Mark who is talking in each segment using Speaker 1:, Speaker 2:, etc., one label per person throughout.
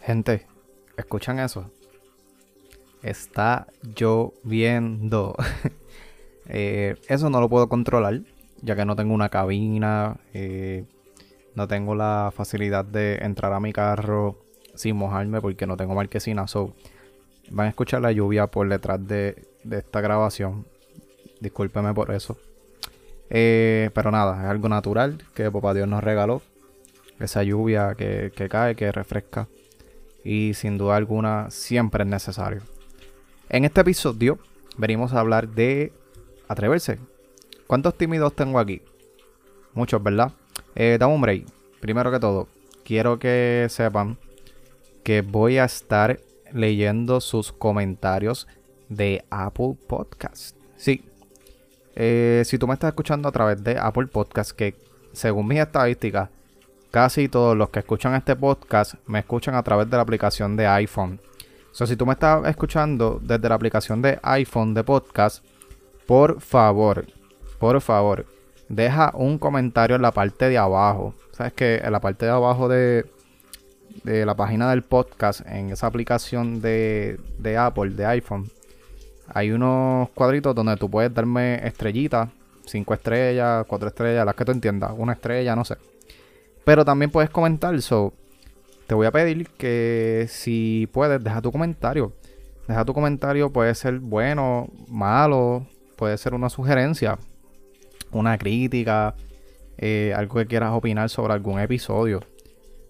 Speaker 1: Gente, ¿escuchan eso? Está lloviendo. Eh, eso no lo puedo controlar, ya que no tengo una cabina, eh, no tengo la facilidad de entrar a mi carro sin mojarme porque no tengo marquesina. So, van a escuchar la lluvia por detrás de, esta grabación. Discúlpeme por eso. Eh, pero nada, es algo natural que Papá Dios nos regaló. Esa lluvia que, que cae, que refresca. Y sin duda alguna siempre es necesario. En este episodio venimos a hablar de atreverse. ¿Cuántos tímidos tengo aquí? Muchos, ¿verdad? Eh, dame un break. Primero que todo, quiero que sepan que voy a estar leyendo sus comentarios de Apple Podcast. Sí. Eh, si tú me estás escuchando a través de Apple Podcast, que según mis estadísticas, casi todos los que escuchan este podcast me escuchan a través de la aplicación de iPhone. O sea, si tú me estás escuchando desde la aplicación de iPhone de podcast, por favor, por favor, deja un comentario en la parte de abajo. Sabes que en la parte de abajo de, de la página del podcast, en esa aplicación de, de Apple, de iPhone, hay unos cuadritos donde tú puedes darme estrellitas, cinco estrellas, cuatro estrellas, las que tú entiendas, una estrella, no sé. Pero también puedes comentar, so te voy a pedir que si puedes, deja tu comentario. Deja tu comentario, puede ser bueno, malo, puede ser una sugerencia, una crítica, eh, algo que quieras opinar sobre algún episodio.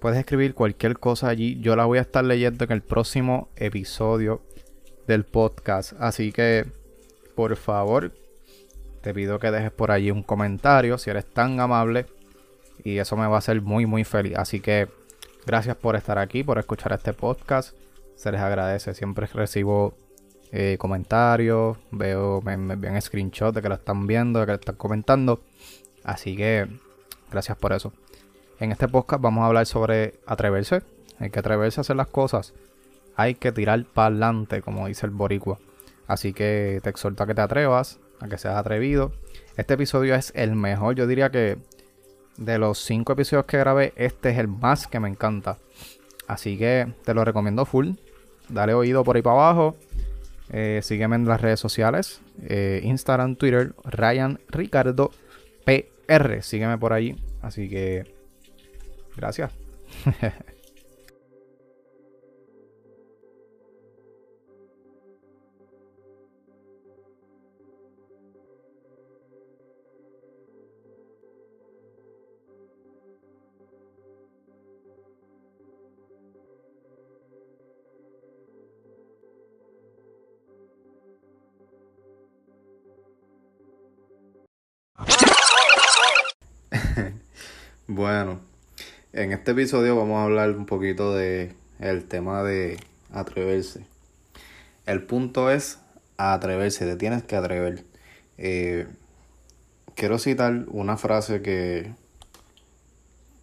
Speaker 1: Puedes escribir cualquier cosa allí. Yo la voy a estar leyendo en el próximo episodio del podcast. Así que, por favor, te pido que dejes por allí un comentario si eres tan amable. Y eso me va a hacer muy, muy feliz. Así que Gracias por estar aquí, por escuchar este podcast. Se les agradece. Siempre recibo eh, comentarios, veo, me, me envían screenshots de que lo están viendo, de que lo están comentando. Así que gracias por eso. En este podcast vamos a hablar sobre atreverse. Hay que atreverse a hacer las cosas. Hay que tirar para adelante, como dice el boricua. Así que te exhorto a que te atrevas, a que seas atrevido. Este episodio es el mejor, yo diría que de los cinco episodios que grabé, este es el más que me encanta. Así que te lo recomiendo full. Dale oído por ahí para abajo. Eh, sígueme en las redes sociales. Eh, Instagram, Twitter, Ryan Ricardo PR. Sígueme por ahí. Así que gracias. Bueno, en este episodio vamos a hablar un poquito de el tema de atreverse. El punto es atreverse, te tienes que atrever. Eh, quiero citar una frase que,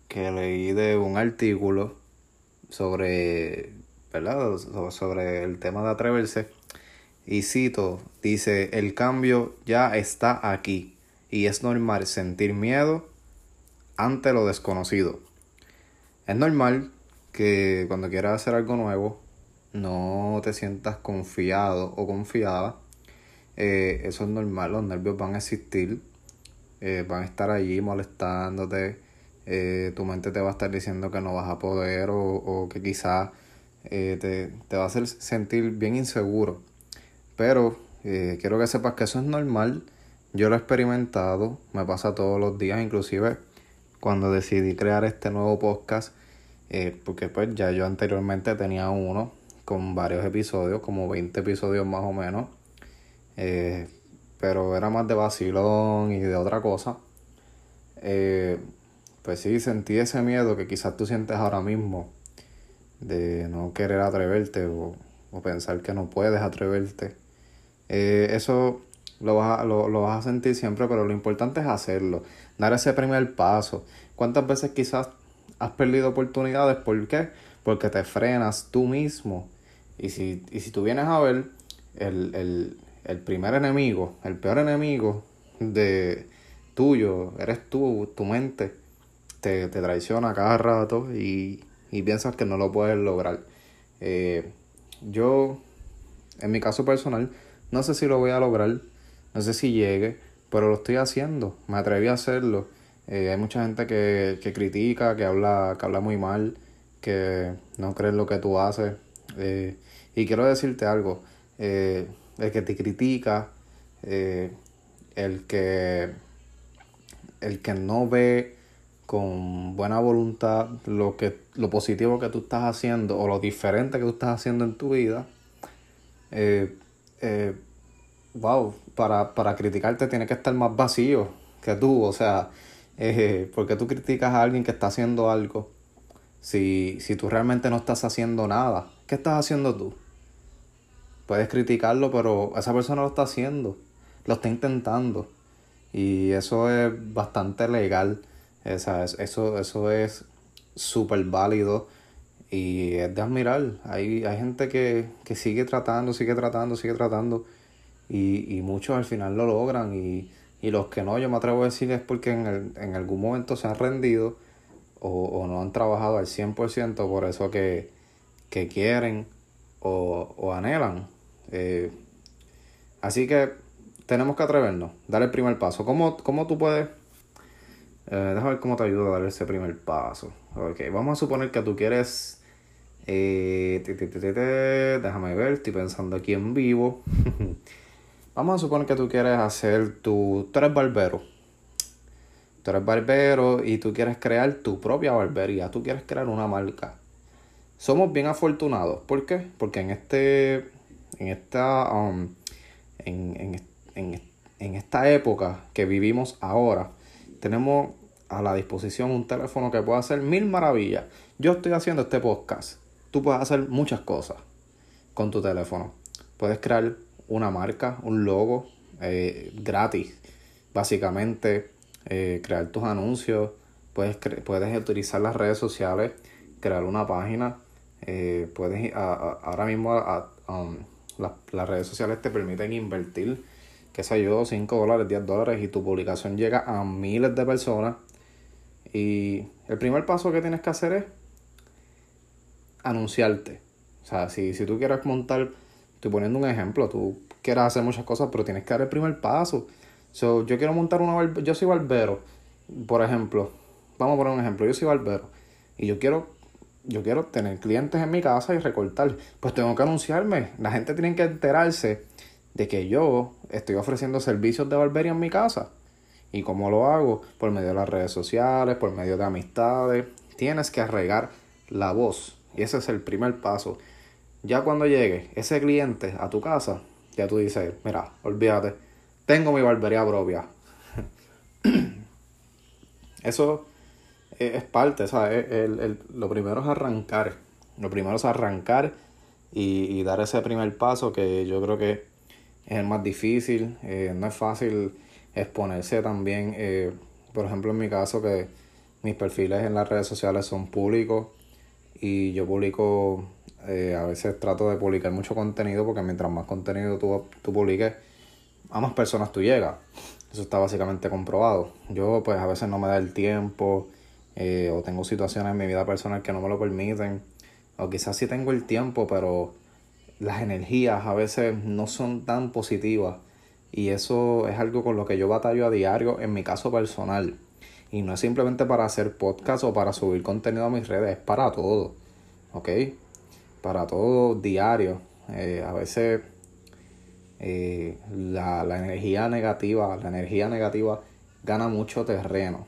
Speaker 1: que leí de un artículo sobre, ¿verdad? sobre el tema de atreverse. Y cito, dice, el cambio ya está aquí y es normal sentir miedo ante lo desconocido. Es normal que cuando quieras hacer algo nuevo no te sientas confiado o confiada. Eh, eso es normal, los nervios van a existir, eh, van a estar allí molestándote. Eh, tu mente te va a estar diciendo que no vas a poder o, que quizás te, te, va a hacer sentir bien inseguro. Pero quiero que sepas que eso es normal. Yo lo he experimentado, me pasa todos los días, inclusive cuando decidí crear este nuevo podcast, eh, porque pues ya yo anteriormente tenía uno con varios episodios, como 20 episodios más o menos, eh, pero era más de vacilón y de otra cosa. Eh, pues sí, sentí ese miedo que quizás tú sientes ahora mismo de no querer atreverte o, pensar que no puedes atreverte. Eso lo vas, a, lo, lo vas a sentir siempre, pero lo importante es hacerlo dar ese primer paso. ¿Cuántas veces quizás has perdido oportunidades? ¿Por qué? Porque te frenas tú mismo. Y si, y si tú vienes a ver, el, primer enemigo, el peor enemigo de tuyo, eres tú, tu mente, te, te traiciona cada rato y, y piensas que no lo puedes lograr. Eh, yo, en mi caso personal, no sé si lo voy a lograr, no sé si llegue, pero lo estoy haciendo, me atreví a hacerlo. Eh, hay mucha gente que, que, critica, que habla, que habla muy mal, que no cree en lo que tú haces. Eh, y quiero decirte algo, el que te critica, el que el que no ve con buena voluntad lo que lo positivo que tú estás haciendo o lo diferente que tú estás haciendo en tu vida eh, eh, wow para, para criticarte tiene que estar más vacío que tú o sea eh, porque tú criticas a alguien que está haciendo algo si, si tú realmente no estás haciendo nada ¿qué estás haciendo tú? puedes criticarlo pero esa persona lo está haciendo lo está intentando y eso es bastante legal. Eso, eso es súper válido y es de admirar. Hay, hay gente que, que sigue tratando, sigue tratando, sigue tratando y, y muchos al final lo logran y, y, los que no, yo me atrevo a decir es porque en, el, en algún momento se han rendido o, o no han trabajado al 100% por eso que, que quieren o, o anhelan. Eh, así que tenemos que atrevernos, dar el primer paso. ¿Cómo, cómo tú puedes? Eh, déjame ver cómo te ayuda a dar ese primer paso. Ok, vamos a suponer que tú quieres... Eh, déjame ver, estoy pensando aquí en vivo. vamos a suponer que tú quieres hacer tu... Tú eres barbero. Tú eres barbero y tú quieres crear tu propia barbería. Tú quieres crear una marca. Somos bien afortunados. ¿Por qué? Porque en este... En esta... Um, en, en, en, esta época que vivimos ahora, tenemos a la disposición un teléfono que puede hacer mil maravillas. Yo estoy haciendo este podcast. Tú puedes hacer muchas cosas con tu teléfono. Puedes crear una marca, un logo eh, gratis. Básicamente, eh, crear tus anuncios. Puedes, puedes utilizar las redes sociales, crear una página. Eh, puedes ahora mismo um, las redes sociales te permiten invertir qué sé yo, 5 dólares, 10 dólares y tu publicación llega a miles de personas. Y el primer paso que tienes que hacer es anunciarte. O sea, si, si tú quieres montar, estoy poniendo un ejemplo, tú quieres hacer muchas cosas, pero tienes que dar el primer paso. So, yo quiero montar una yo soy barbero, por ejemplo, vamos a poner un ejemplo, yo soy barbero y yo quiero yo quiero tener clientes en mi casa y recortar, pues tengo que anunciarme. La gente tiene que enterarse de que yo estoy ofreciendo servicios de barbería en mi casa. ¿Y cómo lo hago? Por medio de las redes sociales, por medio de amistades. Tienes que regar la voz. Y ese es el primer paso. Ya cuando llegue ese cliente a tu casa, ya tú dices, mira, olvídate, tengo mi barbería propia. Eso es parte, ¿sabes? El, lo primero es arrancar. Lo primero es arrancar y, y dar ese primer paso que yo creo que es el más difícil, eh, no es fácil exponerse también, eh, por ejemplo en mi caso que mis perfiles en las redes sociales son públicos y yo publico, eh, a veces trato de publicar mucho contenido porque mientras más contenido tú, tú publiques, a más personas tú llegas. Eso está básicamente comprobado. Yo pues a veces no me da el tiempo o tengo situaciones en mi vida personal que no me lo permiten o quizás sí tengo el tiempo pero las energías a veces no son tan positivas y eso es algo con lo que yo batallo a diario en mi caso personal. Y no es simplemente para hacer podcast o para subir contenido a mis redes, es para todo. ¿Ok? Para todo diario. Eh, a veces eh, la, la energía negativa, la energía negativa gana mucho terreno.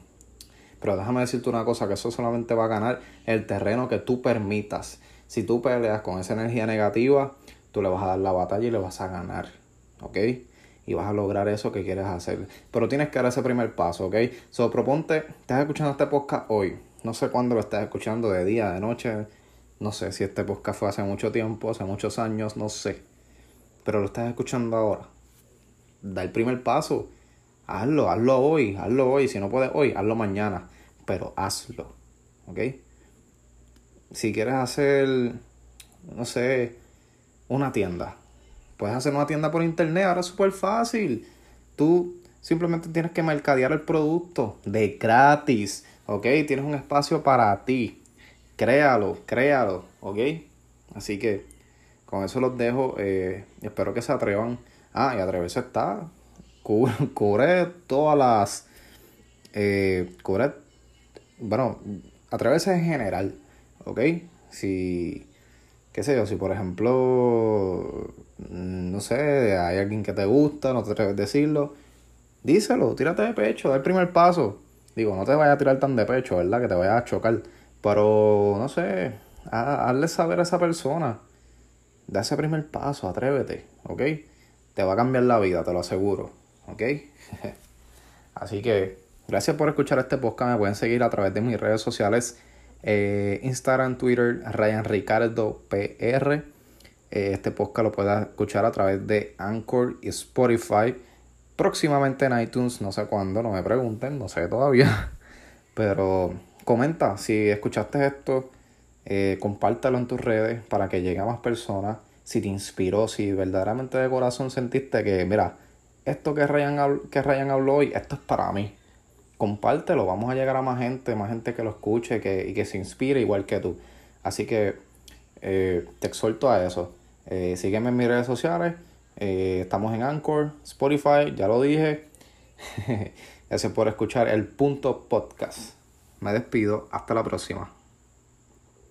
Speaker 1: Pero déjame decirte una cosa, que eso solamente va a ganar el terreno que tú permitas. Si tú peleas con esa energía negativa, tú le vas a dar la batalla y le vas a ganar, ¿ok? Y vas a lograr eso que quieres hacer. Pero tienes que dar ese primer paso, ¿ok? So, proponte, estás escuchando este podcast hoy. No sé cuándo lo estás escuchando, de día, de noche. No sé si este podcast fue hace mucho tiempo, hace muchos años, no sé. Pero lo estás escuchando ahora. Da el primer paso. Hazlo, hazlo hoy, hazlo hoy. Si no puedes hoy, hazlo mañana. Pero hazlo, ¿ok? Si quieres hacer, no sé, una tienda. Puedes hacer una tienda por internet, ahora es súper fácil. Tú simplemente tienes que mercadear el producto de gratis, ¿ok? Tienes un espacio para ti. créalo, créalo, ¿ok? Así que con eso los dejo. Eh, espero que se atrevan. Ah, y atreverse está. Cubre, todas las. Eh, cubre. Bueno, atreverse en general, ¿ok? Si. ¿Qué sé yo? Si por ejemplo. No sé, hay alguien que te gusta, no te atreves a decirlo. Díselo, tírate de pecho, da el primer paso. Digo, no te vayas a tirar tan de pecho, ¿verdad? Que te vayas a chocar. Pero, no sé, hazle saber a esa persona. Da ese primer paso, atrévete, ¿ok? Te va a cambiar la vida, te lo aseguro, ¿ok? Así que, gracias por escuchar este podcast. Me pueden seguir a través de mis redes sociales. Eh, Instagram, Twitter, Ryan Ricardo PR. Eh, este podcast lo puedes escuchar a través de Anchor y Spotify. Próximamente en iTunes, no sé cuándo, no me pregunten, no sé todavía. Pero comenta si escuchaste esto, eh, compártelo en tus redes para que llegue a más personas. Si te inspiró, si verdaderamente de corazón sentiste que, mira, esto que Ryan, que Ryan habló hoy, esto es para mí. Compártelo, vamos a llegar a más gente, más gente que lo escuche que, y que se inspire igual que tú. Así que eh, te exhorto a eso. Eh, sígueme en mis redes sociales. Eh, estamos en Anchor, Spotify, ya lo dije. Gracias por escuchar el punto podcast. Me despido, hasta la próxima.